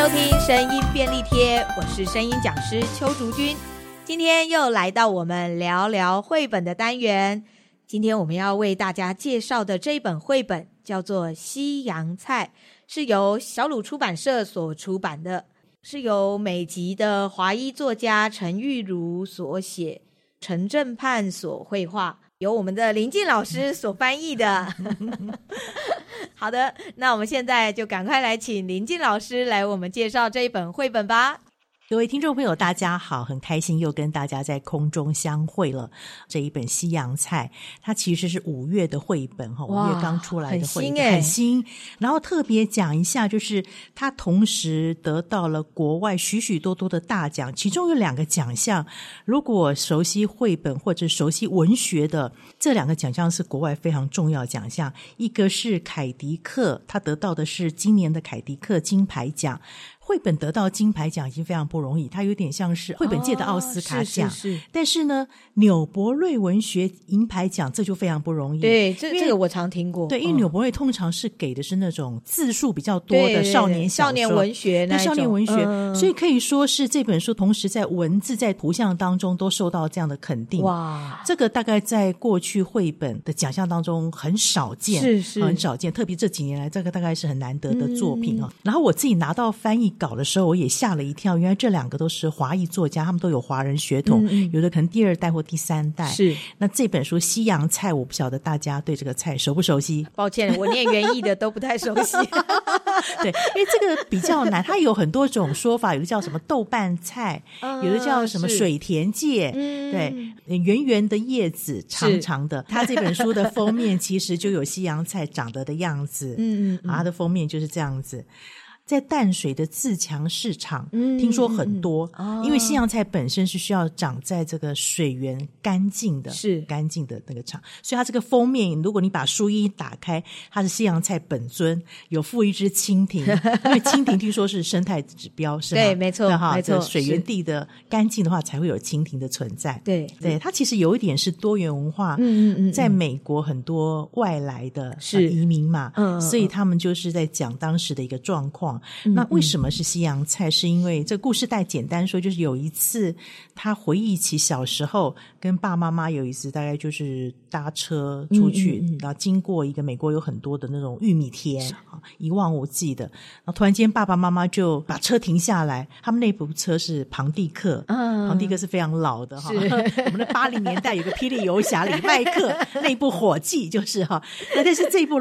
收听声音便利贴，我是声音讲师邱竹君。今天又来到我们聊聊绘本的单元。今天我们要为大家介绍的这本绘本叫做《西洋菜》，是由小鲁出版社所出版的，是由美籍的华裔作家陈玉如所写，陈正盼所绘画，由我们的林静老师 所翻译的。好的，那我们现在就赶快来请林静老师来为我们介绍这一本绘本吧。各位听众朋友，大家好，很开心又跟大家在空中相会了。这一本《西洋菜》，它其实是五月的绘本哈，五月刚出来的绘本，很新，欸、很新。然后特别讲一下，就是它同时得到了国外许许多多的大奖，其中有两个奖项。如果熟悉绘本或者熟悉文学的，这两个奖项是国外非常重要奖项。一个是凯迪克，他得到的是今年的凯迪克金牌奖。绘本得到金牌奖已经非常不容易，它有点像是绘本界的奥斯卡奖。哦、是是是，但是呢，纽伯瑞文学银牌奖这就非常不容易。对，这这个我常听过。对，因为纽伯瑞通常是给的是那种字数比较多的少年小说、少年文学那种，少年文学、嗯，所以可以说是这本书同时在文字、在图像当中都受到这样的肯定。哇，这个大概在过去绘本的奖项当中很少见，是是很少见，特别这几年来，这个大概是很难得的作品啊、嗯。然后我自己拿到翻译稿的时候，我也吓了一跳。原来这两个都是华裔作家，他们都有华人血统，嗯、有的可能第二代或第三代。是那这本书《西洋菜》，我不晓得大家对这个菜熟不熟悉？抱歉，我念园艺的都不太熟悉。对，因为这个比较难，它有很多种说法，有的叫什么豆瓣菜，嗯、有的叫什么水田芥。对，圆圆的叶子，长长的。它这本书的封面其实就有西洋菜长得的样子。嗯嗯，它的封面就是这样子。在淡水的自强市场，嗯，听说很多，嗯，因为西洋菜本身是需要长在这个水源干净的，是干净的那个场，所以它这个封面，如果你把书衣打开，它是西洋菜本尊，有附一只蜻蜓，因为蜻蜓听说是生态指标，是吗？对，没错，没错，这个，水源地的干净的话，才会有蜻蜓的存在。对，对，它其实有一点是多元文化，嗯嗯嗯，在美国很多外来的是移民嘛，嗯，所以他们就是在讲当时的一个状况。那为什么是西洋菜？嗯、是因为这故事带简单说，就是有一次他回忆起小时候跟爸妈妈有一次，大概就是搭车出去，嗯嗯、然后经过一个美国有很多的那种玉米田啊，一望无际的。然后突然间爸爸妈妈就把车停下来，他们那部车是庞蒂克，嗯，庞蒂克是非常老的哈。我们的八零年代有个霹雳游侠里麦克那部火计就是哈，那但是这部。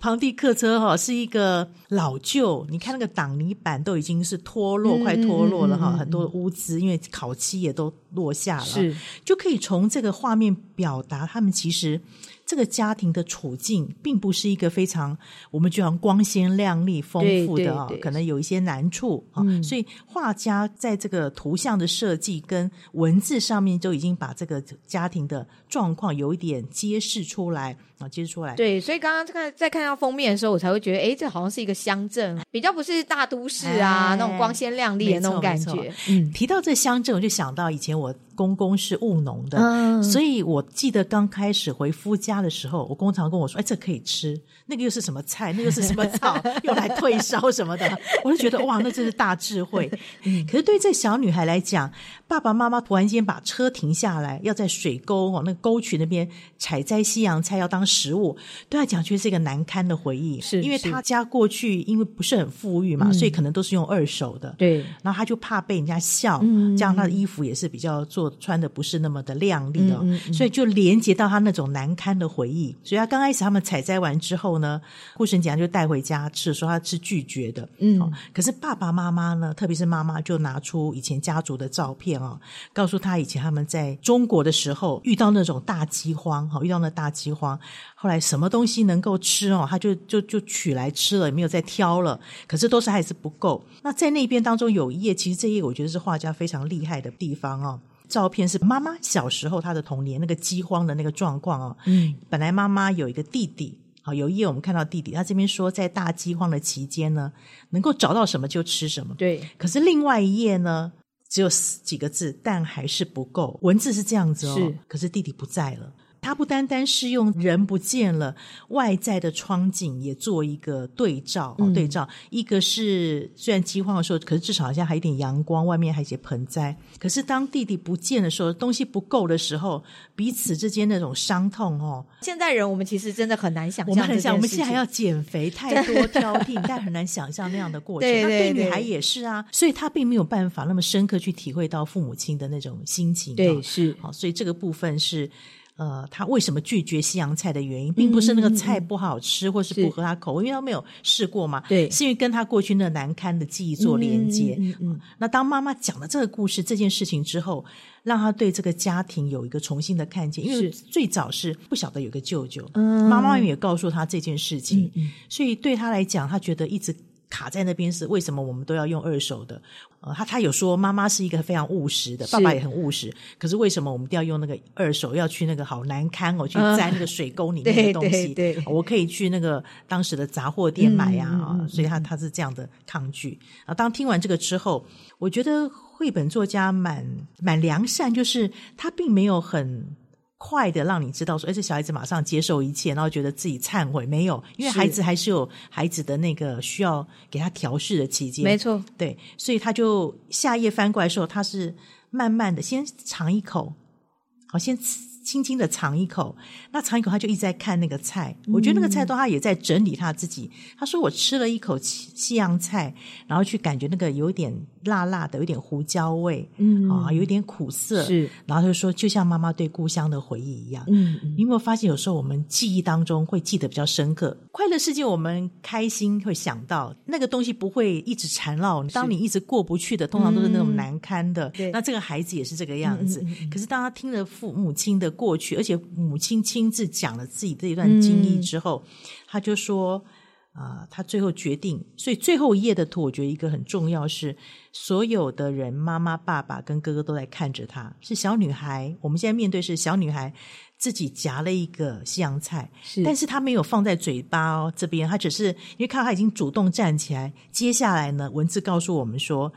庞蒂客车哈是一个老旧，你看那个挡泥板都已经是脱落，嗯、快脱落了哈，很多的污渍，因为烤漆也都落下了，是就可以从这个画面表达他们其实。这个家庭的处境并不是一个非常我们觉得光鲜亮丽、丰富的啊，可能有一些难处啊、嗯。所以画家在这个图像的设计跟文字上面，就已经把这个家庭的状况有一点揭示出来啊，揭示出来。对，所以刚刚看在看到封面的时候，我才会觉得，哎，这好像是一个乡镇，比较不是大都市啊，那种光鲜亮丽的那种感觉。嗯，提到这乡镇，我就想到以前我。公公是务农的，嗯，所以我记得刚开始回夫家的时候，我公常跟我说：“哎，这可以吃，那个又是什么菜，那个是什么草，用来退烧什么的。”我就觉得哇，那真是大智慧。嗯，可是对这小女孩来讲，爸爸妈妈突然间把车停下来，要在水沟哦，那个沟渠那边采摘西洋菜要当食物，对她讲却是一个难堪的回忆。是，因为她家过去因为不是很富裕嘛，嗯，所以可能都是用二手的。对，然后她就怕被人家笑，嗯，这样她的衣服也是比较做。穿的不是那么的亮丽哦，嗯嗯嗯，所以就连接到他那种难堪的回忆。所以他刚开始他们采摘完之后呢，顾神讲就带回家吃，说他是拒绝的。嗯，哦，可是爸爸妈妈呢，特别是妈妈就拿出以前家族的照片哦，告诉他以前他们在中国的时候遇到那种大饥荒，哈，遇到那大饥荒，后来什么东西能够吃哦，他就就就取来吃了，也没有再挑了。可是都是还是不够。那在那边当中有一页，其实这页我觉得是画家非常厉害的地方哦。照片是妈妈小时候她的童年那个饥荒的那个状况哦。嗯，本来妈妈有一个弟弟，好，有一页我们看到弟弟，他这边说在大饥荒的期间呢，能够找到什么就吃什么。对。可是另外一页呢，只有几个字，但还是不够。文字是这样子哦。是。可是弟弟不在了。他不单单是用人不见了，外在的窗景也做一个对照，嗯、对照。一个是虽然饥荒的时候，可是至少好像还有点阳光，外面还有一些盆栽。可是当弟弟不见的时候，东西不够的时候，彼此之间那种伤痛哦。现在人我们其实真的很难想象，我们很想，我们现在还要减肥，太多挑剔，但很难想象那样的过程。对，对，对，对女孩也是啊，所以她并没有办法那么深刻去体会到父母亲的那种心情。对，是好，所以这个部分是。呃，他为什么拒绝西洋菜的原因，并不是那个菜不好吃，嗯、或是不合他口味，因为他没有试过嘛。对，是因为跟他过去那难堪的记忆做连接。嗯，那当妈妈讲了这个故事、这件事情之后，让他对这个家庭有一个重新的看见。因为最早是不晓得有个舅舅，嗯，妈妈也告诉他这件事情，嗯，所以对他来讲，他觉得一直。卡在那边是为什么我们都要用二手的？呃，他他有说妈妈是一个非常务实的，爸爸也很务实。可是为什么我们一定要用那个二手？要去那个好难堪哦，去摘那个水沟里面的东西。嗯、对，对，对，我可以去那个当时的杂货店买呀啊、嗯嗯嗯！所以他他是这样的抗拒啊。当听完这个之后，我觉得绘本作家蛮蛮良善，就是他并没有很。快的让你知道说，哎，这小孩子马上接受一切，然后觉得自己忏悔没有，因为孩子还是有孩子的那个需要给他调试的期间。没错，对，所以他就下页翻过来的时候，他是慢慢的先尝一口，好，先吃。轻轻的尝一口，那尝一口，他就一直在看那个菜。我觉得那个菜都他也在整理他自己。他说：“我吃了一口西洋菜，然后去感觉那个有点辣辣的，有点胡椒味，嗯啊，有点苦涩。是，然后他就说，就像妈妈对故乡的回忆一样。嗯，你有没有发现，有时候我们记忆当中会记得比较深刻？快乐世界，我们开心会想到那个东西不会一直缠绕。当你一直过不去的，通常都是那种难堪的。对，那这个孩子也是这个样子。可是当他听了父母亲的。过去，而且母亲亲自讲了自己这一段经历之后，嗯、他就说：“啊、呃，他最后决定。所以最后一页的图，我觉得一个很重要是，所有的人，妈妈、爸爸跟哥哥都在看着他。是小女孩，我们现在面对是小女孩自己夹了一个西洋菜，是，但是她没有放在嘴巴哦这边，她只是因为看到她已经主动站起来。接下来呢，文字告诉我们说。”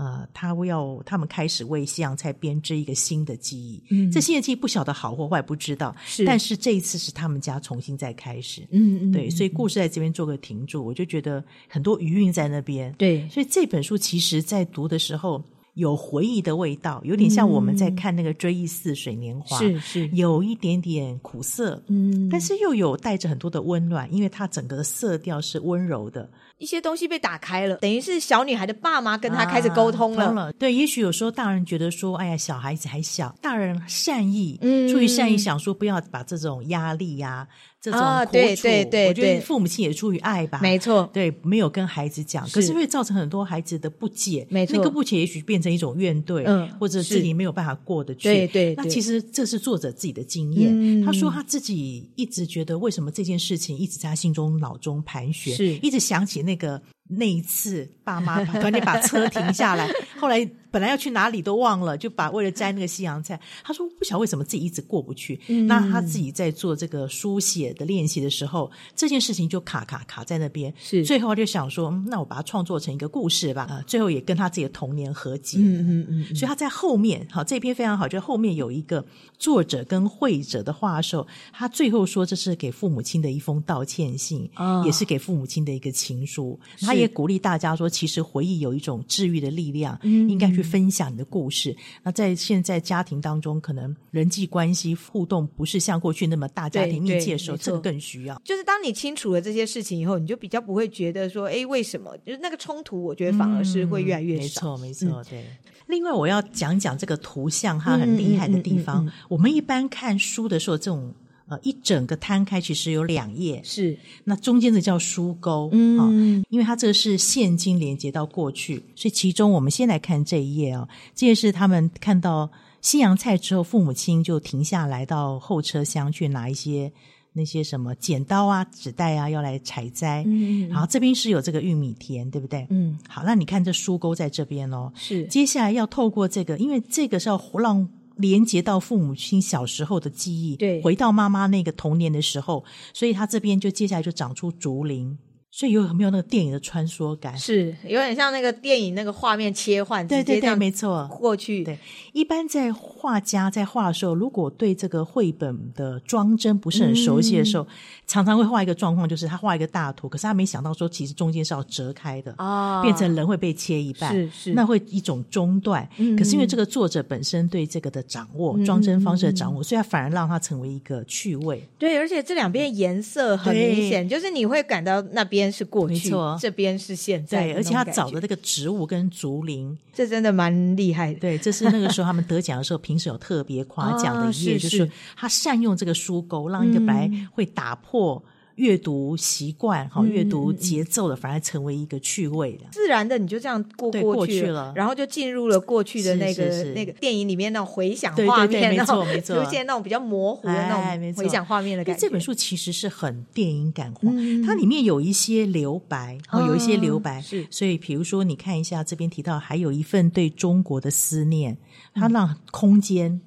呃，他要他们开始为西洋菜编织一个新的记忆。嗯，这新的记忆不晓得好或坏，不知道。是，但是这一次是他们家重新再开始。嗯嗯，对，所以故事在这边做个停住，我就觉得很多余韵在那边。对，所以这本书其实在读的时候有回忆的味道，有点像我们在看那个《追忆似水年华》，是是，有一点点苦涩，嗯，但是又有带着很多的温暖，因为它整个的色调是温柔的。一些东西被打开了，等于是小女孩的爸妈跟她开始沟通了。啊、了对，也许有时候大人觉得说，哎呀，小孩子还小，大人善意，嗯，出于善意想说，不要把这种压力呀、啊。这种苦楚，啊、对对对，我觉得父母亲也出于爱吧，没错，对，没有跟孩子讲，可是会造成很多孩子的不解，没错，那个不解也许变成一种怨怼，嗯，或者自己没有办法过得去，对对。那其实这是作者自己的经验，嗯，他说他自己一直觉得为什么这件事情一直在他心中脑中盘旋，是。一直想起那个那一次爸妈突然间把车停下来，后来。本来要去哪里都忘了，就把为了摘那个西洋菜。他说不晓得为什么自己一直过不去。嗯、那他自己在做这个书写的练习的时候，这件事情就卡卡卡在那边。是，最后他就想说，那我把它创作成一个故事吧。啊，最后也跟他自己的童年合集。嗯嗯嗯。所以他在后面，好，这篇非常好，就后面有一个作者跟会者的话的时候，他最后说这是给父母亲的一封道歉信，哦、也是给父母亲的一个情书。他也鼓励大家说，其实回忆有一种治愈的力量，嗯、应该去。去分享你的故事。那在现在家庭当中，可能人际关系互动不是像过去那么大家庭密切的时候，这个更需要。就是当你清楚了这些事情以后，你就比较不会觉得说，哎，为什么？就是那个冲突，我觉得反而是会越来越少。嗯、没错，没错，对。嗯、另外，我要讲讲这个图像它很厉害的地方。我们一般看书的时候，这种。呃，一整个摊开其实有两页，是那中间的叫书钩，嗯、哦，因为它这个是现今连接到过去，所以其中我们先来看这一页啊、哦，这也是他们看到西洋菜之后，父母亲就停下来到后车厢去拿一些那些什么剪刀啊、纸袋啊，要来采摘。嗯，然后这边是有这个玉米田，对不对？嗯，好，那你看这书钩在这边哦，是接下来要透过这个，因为这个是要让。连接到父母亲小时候的记忆，对，回到妈妈那个童年的时候，所以他这边就接下来就长出竹林，所以有没有那个电影的穿梭感？是有点像那个电影那个画面切换，对对对，没错，过去。对，一般在画家在画的时候，如果对这个绘本的装帧不是很熟悉的时候，嗯、常常会画一个状况，就是他画一个大图，可是他没想到说，其实中间是要折开的啊、哦，变成人会被切一半，是是，那会一种中断、嗯。可是因为这个作者本身对这个的掌握，嗯、装帧方式的掌握，所以他反而让它成为一个趣味。对，而且这两边颜色很明显，就是你会感到那边是过去。这边是现在，对，而且他找的那个植物跟竹林，这真的蛮厉害的。对，这是那个时候他们得奖的时候，评审有特别夸奖的一页，哦，就是他善用这个书钩，让一个白会打破。阅读习惯哈，阅读节奏的反而成为一个趣味的，自然的你就这样过过去了，然后就进入了过去的那个那个电影里面那种回想画面，对对对没错没错，出现那种比较模糊的那种回想画面的感觉。这本书其实是很电影感化，嗯、它里面有一些留白，哦，有一些留白，是。所以比如说你看一下这边提到，还有一份对中国的思念，它让空间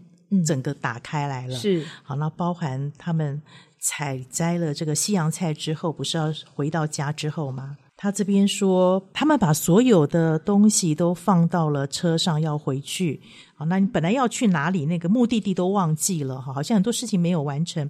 整个打开来了，是。好，那包含他们。采摘了这个西洋菜之后，不是要回到家之后吗？他这边说，他们把所有的东西都放到了车上，要回去。好，那你本来要去哪里？那个目的地都忘记了，哈，好像很多事情没有完成。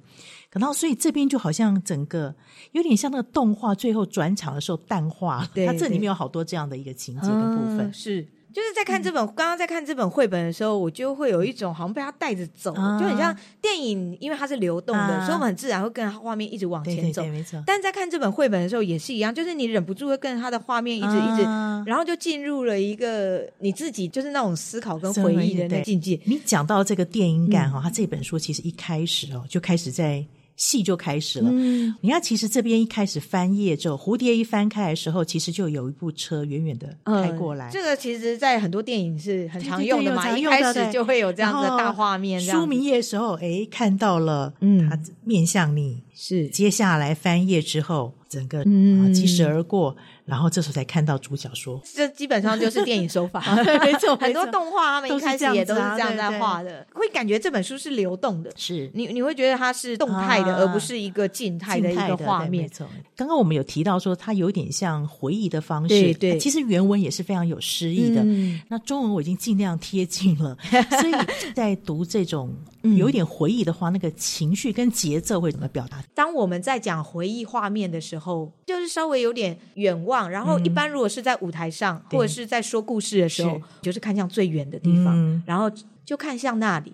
然后，所以这边就好像整个有点像那个动画最后转场的时候淡化了。对，它这里面有好多这样的一个情节的部分，嗯、是。就是在看这本、嗯，刚刚在看这本绘本的时候，我就会有一种好像被它带着走、啊，就很像电影，因为它是流动的，啊、所以我们很自然会跟着画面一直往前走。但在看这本绘本的时候也是一样，就是你忍不住会跟着他的画面一直、啊、一直，然后就进入了一个你自己就是那种思考跟回忆的那境界。你讲到这个电影感哈、嗯，他这本书其实一开始哦就开始在。戏就开始了。嗯，你看，其实这边一开始翻页之后，蝴蝶一翻开的时候，其实就有一部车远远的开过来。嗯、这个其实，在很多电影是很常用的嘛，对对对，一开始就会有这样的大画面。书名页的时候，哎，看到了，嗯，他面向你。是，接下来翻页之后，整个嗯，疾驶而过。然后这时候才看到主角说：“这基本上就是电影手法，没错。很多动画他们一开始也都是这样在画的，对对，会感觉这本书是流动的，是你你会觉得它是动态的，啊、而不是一个静态的一个画面。没错。刚刚我们有提到说，它有点像回忆的方式，对对。其实原文也是非常有诗意的。嗯、那中文我已经尽量贴近了，所以在读这种有一点回忆的话，那个情绪跟节奏会怎么表达？当我们在讲回忆画面的时候，就是稍微有点远望。然后，一般如果是在舞台上，嗯、或者是在说故事的时候，就是看向最远的地方，嗯，然后就看向那里，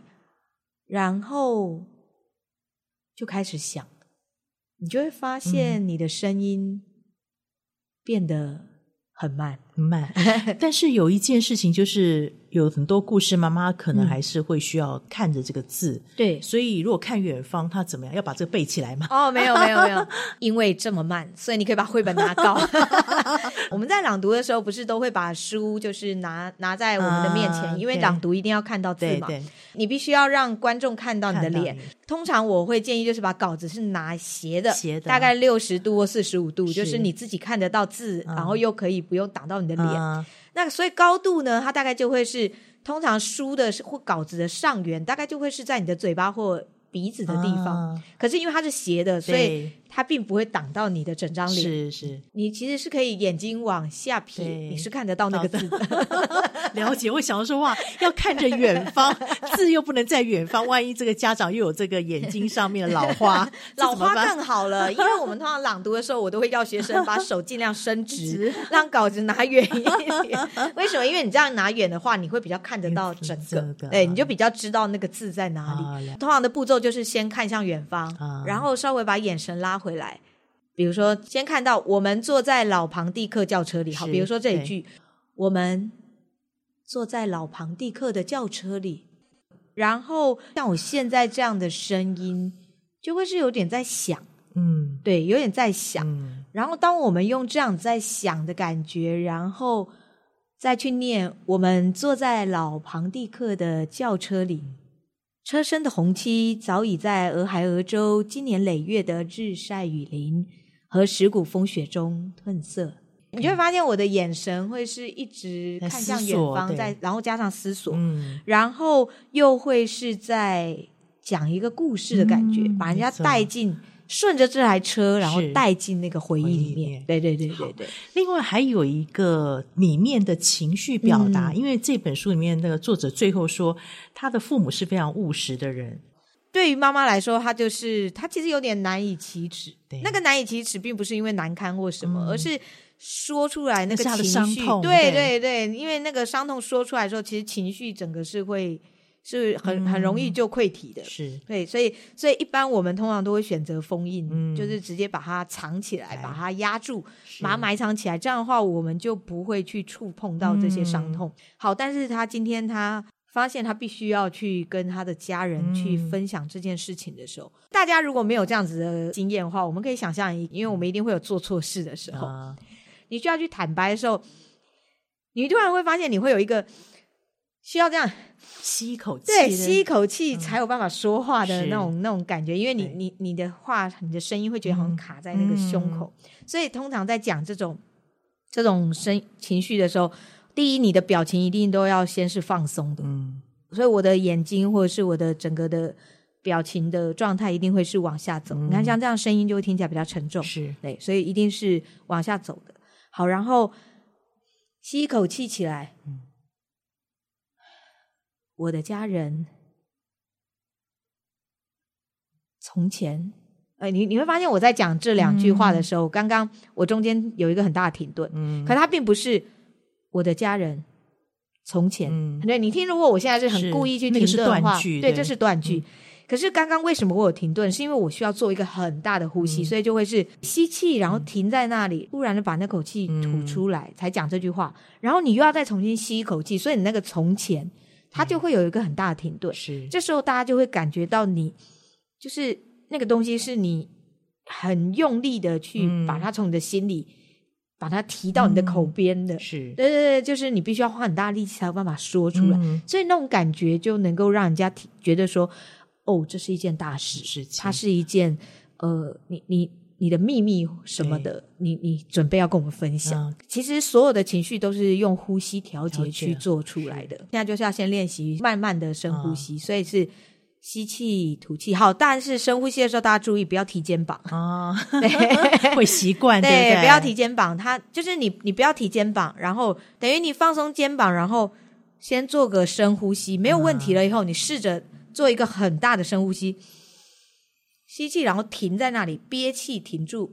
然后就开始想，你就会发现你的声音变得很慢，很慢。但是有一件事情就是。有很多故事，妈妈可能还是会需要看着这个字。嗯、对，所以如果看远方，他怎么样？要把这个背起来吗？哦，没有，没有，没有，因为这么慢，所以你可以把绘本拿高。我们在朗读的时候，不是都会把书就是拿拿在我们的面前，啊、因为朗读一定要看到字嘛。对，对，你必须要让观众看到你的脸。通常我会建议就是把稿子是拿斜的，斜的，大概六十度或四十五度，就是你自己看得到字，然后又可以不用挡到你的脸。啊那所以高度呢，它大概就会是通常书的或稿子的上缘，大概就会是在你的嘴巴或鼻子的地方。啊、可是因为它是斜的，所以。它并不会挡到你的整张脸，是是，你其实是可以眼睛往下撇，你是看得到那个字的。了解，我想说话要看着远方，字又不能在远方，万一这个家长又有这个眼睛上面的老花，老花更好了，因为我们通常朗读的时候，我都会要学生把手尽量伸 直，让稿子拿远一点。为什么？因为你这样拿远的话，你会比较看得到整个，对，你就比较知道那个字在哪里。通常的步骤就是先看向远方，然后稍微把眼神拉回来，比如说，先看到我们坐在老庞蒂克轿车里，好，比如说这一句，我们坐在老庞蒂克的轿车里，然后像我现在这样的声音，就会是有点在想，嗯，对，有点在想，嗯，然后当我们用这样在想的感觉，然后再去念，我们坐在老庞蒂克的轿车里。车身的红漆早已在俄亥俄州经年累月的日晒雨淋和石骨风雪中褪色。你就会发现我的眼神会是一直看向远方，在然后加上思索，嗯，然后又会是在讲一个故事的感觉，嗯，把人家带进顺着这台车，然后带进那个回忆里面。对对对对对。另外还有一个里面的情绪表达，嗯、因为这本书里面那个作者最后说，他的父母是非常务实的人。对于妈妈来说，她就是她其实有点难以启齿。对，那个难以启齿，并不是因为难堪或什么，嗯、而是说出来那个情绪。对对对，因为那个伤痛说出来的时候，其实情绪整个是会。是很很容易就溃体的，是。对，所以所以一般我们通常都会选择封印，嗯、就是直接把它藏起来，把它压住，把它埋藏起来。这样的话，我们就不会去触碰到这些伤痛。嗯、好，但是他今天他发现他必须要去跟他的家人去分享这件事情的时候，嗯、大家如果没有这样子的经验的话，我们可以想象，因为我们一定会有做错事的时候，啊、你需要去坦白的时候，你突然会发现你会有一个需要这样。吸一口气，对，吸一口气才有办法说话的那种、嗯、那种感觉，因为你你你的话，你的声音会觉得好像卡在那个胸口，嗯、所以通常在讲这种这种声情绪的时候，第一，你的表情一定都要先是放松的，嗯，所以我的眼睛或者是我的整个的表情的状态一定会是往下走。嗯、你看，像这样声音就会听起来比较沉重，是对，所以一定是往下走的。好，然后吸一口气起来，嗯。我的家人，从前，哎，你你会发现我在讲这两句话的时候，嗯、刚刚我中间有一个很大的停顿，嗯，可它并不是我的家人从前，嗯、对，你听，如果我现在是很故意去停顿的话，对，对，这是断句。嗯、可是刚刚为什么我有停顿？是因为我需要做一个很大的呼吸，嗯、所以就会是吸气，然后停在那里，突然的把那口气吐出来，嗯、才讲这句话。然后你又要再重新吸一口气，所以你那个从前。它就会有一个很大的停顿，是。这时候大家就会感觉到你就是那个东西是你很用力的去把它从你的心里把它提到你的口边的，是。对对对，就是你必须要花很大力气才有办法说出来，所以那种感觉就能够让人家觉得说，哦，这是一件大事，事情它是一件呃，你你。你的秘密什么的，你你准备要跟我们分享。其实所有的情绪都是用呼吸调节去做出来的。现在就是要先练习慢慢的深呼吸，所以是吸气吐气。好，但是深呼吸的时候，大家注意不要提肩膀啊，会习惯。对，不要提肩膀。它就是你，你不要提肩膀，然后等于你放松肩膀，然后先做个深呼吸，没有问题了以后，你试着做一个很大的深呼吸。吸气，然后停在那里，憋气，停住，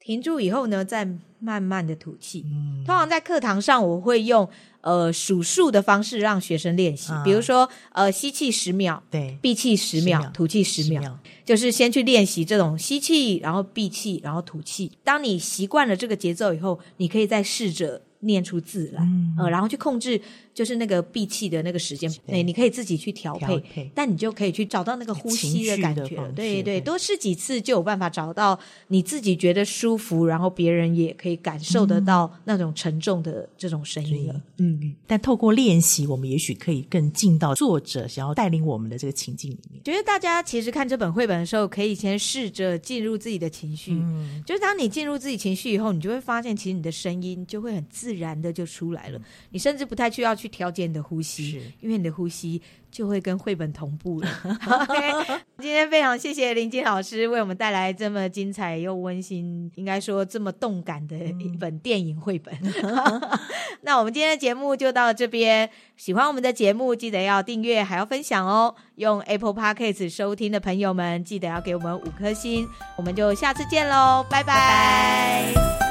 停住以后呢，再慢慢的吐气。嗯，通常在课堂上，我会用呃数数的方式让学生练习，啊、比如说呃吸气十秒，对，闭气十秒，秒。吐气十秒，十秒。就是先去练习这种吸气，然后闭气，然后吐气。当你习惯了这个节奏以后，你可以再试着念出字来，嗯、呃，然后去控制。就是那个闭气的那个时间，对，你可以自己去调配，调配，但你就可以去找到那个呼吸的感觉。对对，多试几次就有办法找到你自己觉得舒服，然后别人也可以感受得到那种沉重的这种声音了。嗯，嗯，但透过练习，我们也许可以更进到作者想要带领我们的这个情境里面。觉得大家其实看这本绘本的时候，可以先试着进入自己的情绪。嗯，就是当你进入自己情绪以后，你就会发现，其实你的声音就会很自然的就出来了。你甚至不太需要去。调节你的呼吸，是因为你的呼吸就会跟绘本同步了。okay, 今天非常谢谢林静老师为我们带来这么精彩又温馨，应该说这么动感的一本电影绘本。嗯、那我们今天的节目就到这边，喜欢我们的节目记得要订阅还要分享哦。用 Apple Podcast 收听的朋友们记得要给我们五颗星，我们就下次见喽，拜拜。拜拜。